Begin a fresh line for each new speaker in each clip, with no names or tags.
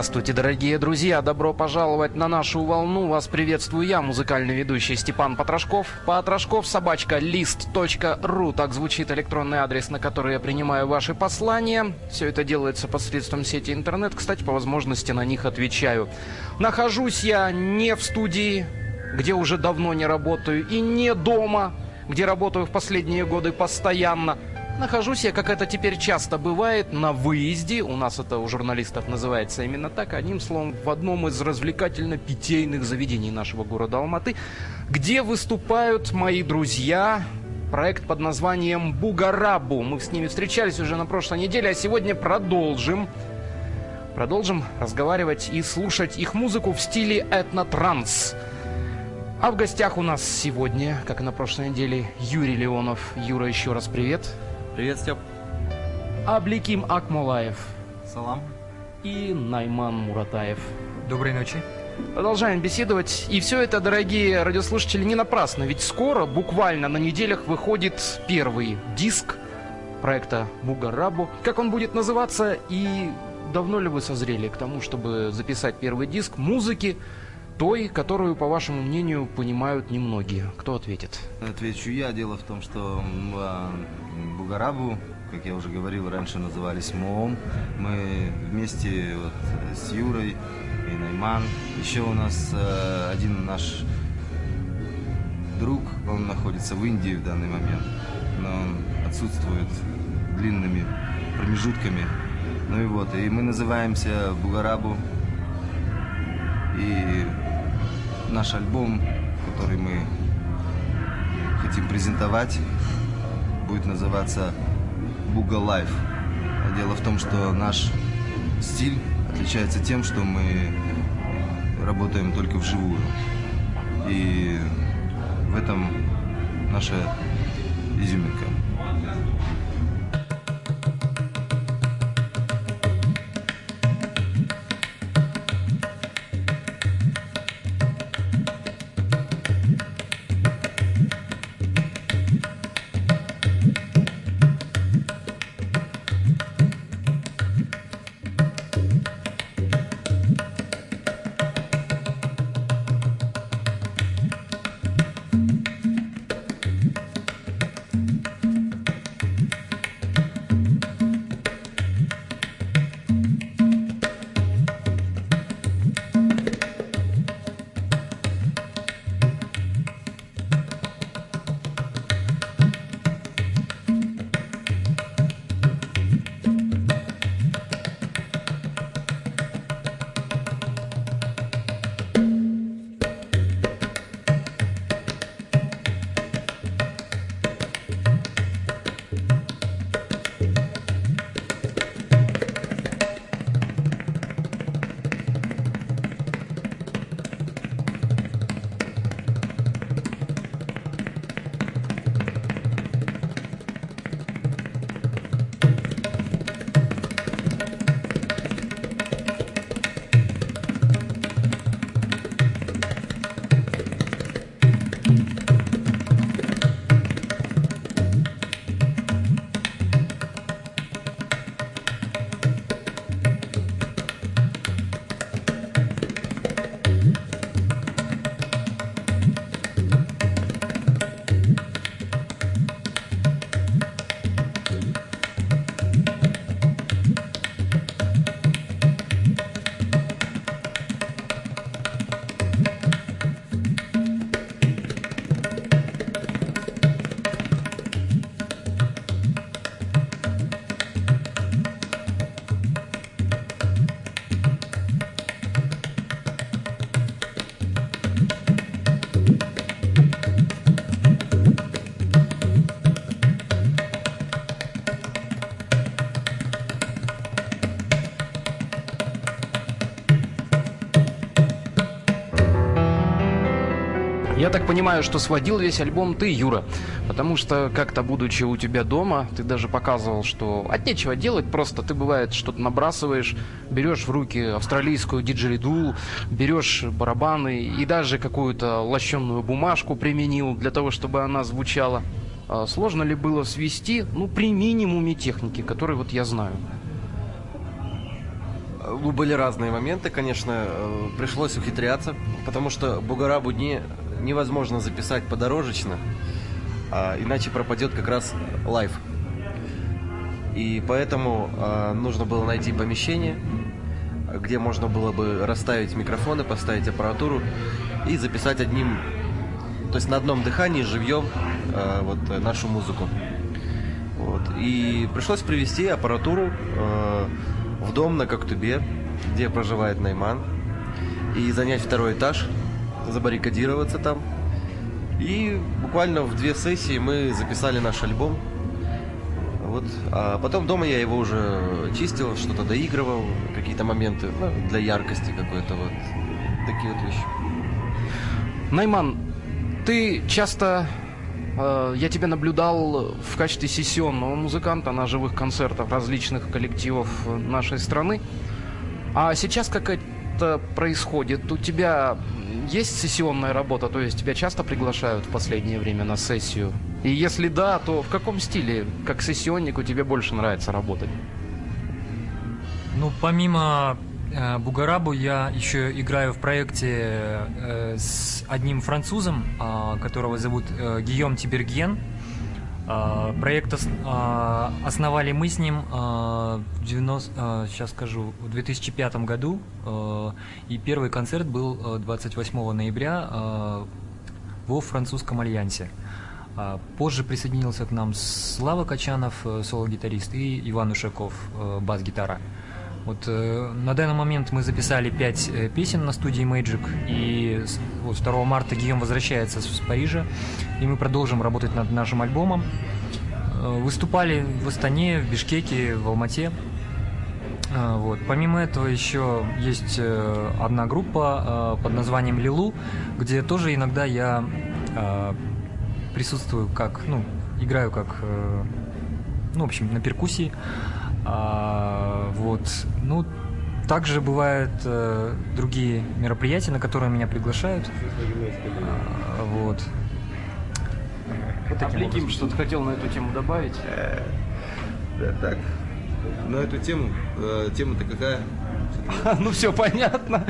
Здравствуйте, дорогие друзья! Добро пожаловать на нашу волну. Вас приветствую я, музыкальный ведущий Степан Потрошков. Потрошков собачка лист.ру. Так звучит электронный адрес, на который я принимаю ваши послания. Все это делается посредством сети интернет. Кстати, по возможности на них отвечаю. Нахожусь я не в студии, где уже давно не работаю, и не дома, где работаю в последние годы постоянно – Нахожусь я, как это теперь часто бывает, на выезде. У нас это у журналистов называется именно так. Одним словом, в одном из развлекательно-питейных заведений нашего города Алматы, где выступают мои друзья, проект под названием «Бугарабу». Мы с ними встречались уже на прошлой неделе, а сегодня продолжим. Продолжим разговаривать и слушать их музыку в стиле этнотранс. А в гостях у нас сегодня, как и на прошлой неделе, Юрий Леонов. Юра, еще раз привет.
Привет, Степ.
Абликим Акмулаев.
Салам.
И Найман Муратаев.
Доброй ночи.
Продолжаем беседовать. И все это, дорогие радиослушатели, не напрасно. Ведь скоро, буквально на неделях, выходит первый диск проекта Бугарабу. Как он будет называться и давно ли вы созрели к тому, чтобы записать первый диск музыки, той, которую, по вашему мнению, понимают немногие? Кто ответит?
Отвечу я. Дело в том, что а, Бугарабу, как я уже говорил, раньше назывались МООМ. Мы вместе вот с Юрой и Найман. Еще у нас э, один наш друг, он находится в Индии в данный момент, но он отсутствует длинными промежутками. Ну и вот, и мы называемся Бугарабу. И наш альбом, который мы хотим презентовать, будет называться Буга Life. Дело в том, что наш стиль отличается тем, что мы работаем только вживую. И в этом наша изюминка.
Я так понимаю, что сводил весь альбом ты, Юра. Потому что как-то, будучи у тебя дома, ты даже показывал, что от нечего делать, просто ты, бывает, что-то набрасываешь, берешь в руки австралийскую диджериду, берешь барабаны и даже какую-то лощенную бумажку применил для того, чтобы она звучала. А сложно ли было свести, ну, при минимуме техники, которой вот я знаю?
Ну, были разные моменты, конечно. Э, пришлось ухитряться, потому что Бугарабу не, невозможно записать подорожечно, а иначе пропадет как раз live. И поэтому э, нужно было найти помещение, где можно было бы расставить микрофоны, поставить аппаратуру и записать одним, то есть на одном дыхании живьем э, вот нашу музыку. Вот. И пришлось привезти аппаратуру э, в дом на Коктубе, где проживает Найман, и занять второй этаж, забаррикадироваться там. И буквально в две сессии мы записали наш альбом. Вот. А потом дома я его уже чистил, что-то доигрывал, какие-то моменты ну, для яркости какой-то вот. Такие вот вещи.
Найман, ты часто Э, я тебя наблюдал в качестве сессионного музыканта на живых концертах различных коллективов нашей страны. А сейчас какая-то происходит. У тебя есть сессионная работа, то есть тебя часто приглашают в последнее время на сессию? И если да, то в каком стиле, как сессионнику, тебе больше нравится работать?
Ну, помимо Э, Бугарабу я еще играю в проекте э, с одним французом, а, которого зовут э, Гийом Тиберген. А, проект а, основали мы с ним в 90, сейчас скажу, в 2005 году. И первый концерт был 28 ноября во французском альянсе. Позже присоединился к нам Слава Качанов, соло-гитарист, и Иван Ушаков, бас-гитара. Вот э, на данный момент мы записали пять э, песен на студии Magic, и вот 2 марта Гийом возвращается с Парижа, и мы продолжим работать над нашим альбомом. Э, выступали в Астане, в Бишкеке, в Алмате. Э, вот. Помимо этого еще есть э, одна группа э, под названием Лилу, где тоже иногда я э, присутствую как, ну, играю как, э, ну, в общем, на перкуссии. А, вот. Ну, также бывают э, другие мероприятия, на которые меня приглашают. А, вот.
вот Апликим что-то хотел на эту тему добавить?
Э, да, так. На эту тему, э, тема-то какая?
Ну все понятно.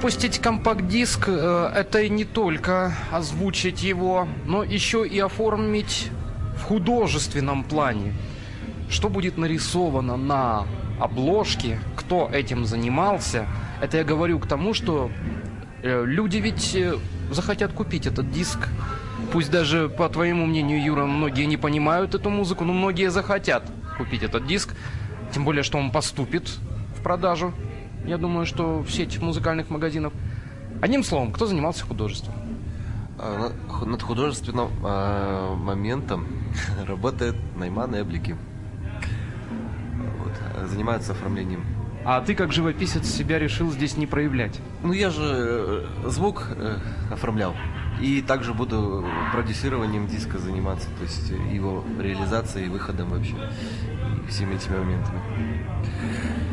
Выпустить компакт-диск э, это не только озвучить его, но еще и оформить в художественном плане. Что будет нарисовано на обложке, кто этим занимался, это я говорю к тому, что э, люди ведь э, захотят купить этот диск. Пусть даже, по твоему мнению, Юра, многие не понимают эту музыку, но многие захотят купить этот диск. Тем более, что он поступит в продажу. Я думаю, что в сеть музыкальных магазинов. Одним словом, кто занимался художеством?
А, над художественным а, моментом работает Найман и Облики. Вот, занимаются оформлением.
А ты как живописец себя решил здесь не проявлять?
Ну я же э, звук э, оформлял. И также буду продюсированием диска заниматься, то есть его реализацией, выходом вообще, всеми этими моментами.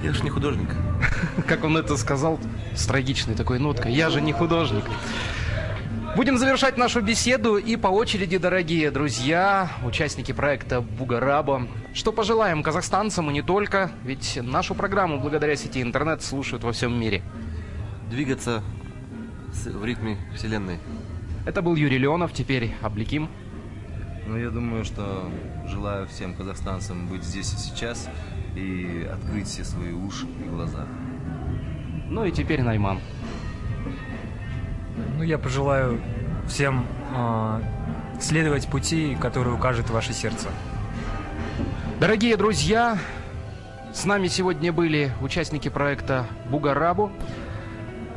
Я же не художник.
Как он это сказал с трагичной такой ноткой. Я же не художник. Будем завершать нашу беседу и по очереди, дорогие друзья, участники проекта Бугараба. Что пожелаем казахстанцам и не только, ведь нашу программу благодаря сети интернет слушают во всем мире.
Двигаться в ритме вселенной.
Это был Юрий Леонов, теперь Обликим.
Ну, я думаю, что желаю всем казахстанцам быть здесь и сейчас и открыть все свои уши и глаза.
Ну и теперь Найман.
Ну, я пожелаю всем э, следовать пути, который укажет ваше сердце.
Дорогие друзья, с нами сегодня были участники проекта Бугарабу,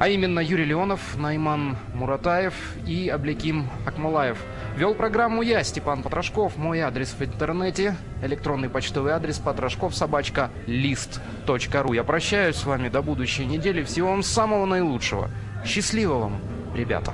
а именно Юрий Леонов, Найман Муратаев и Аблеким Акмалаев. Вел программу я, Степан Потрошков. Мой адрес в интернете, электронный почтовый адрес потрошков собачка лист.ру. Я прощаюсь с вами до будущей недели. Всего вам самого наилучшего. Счастливо вам, ребята.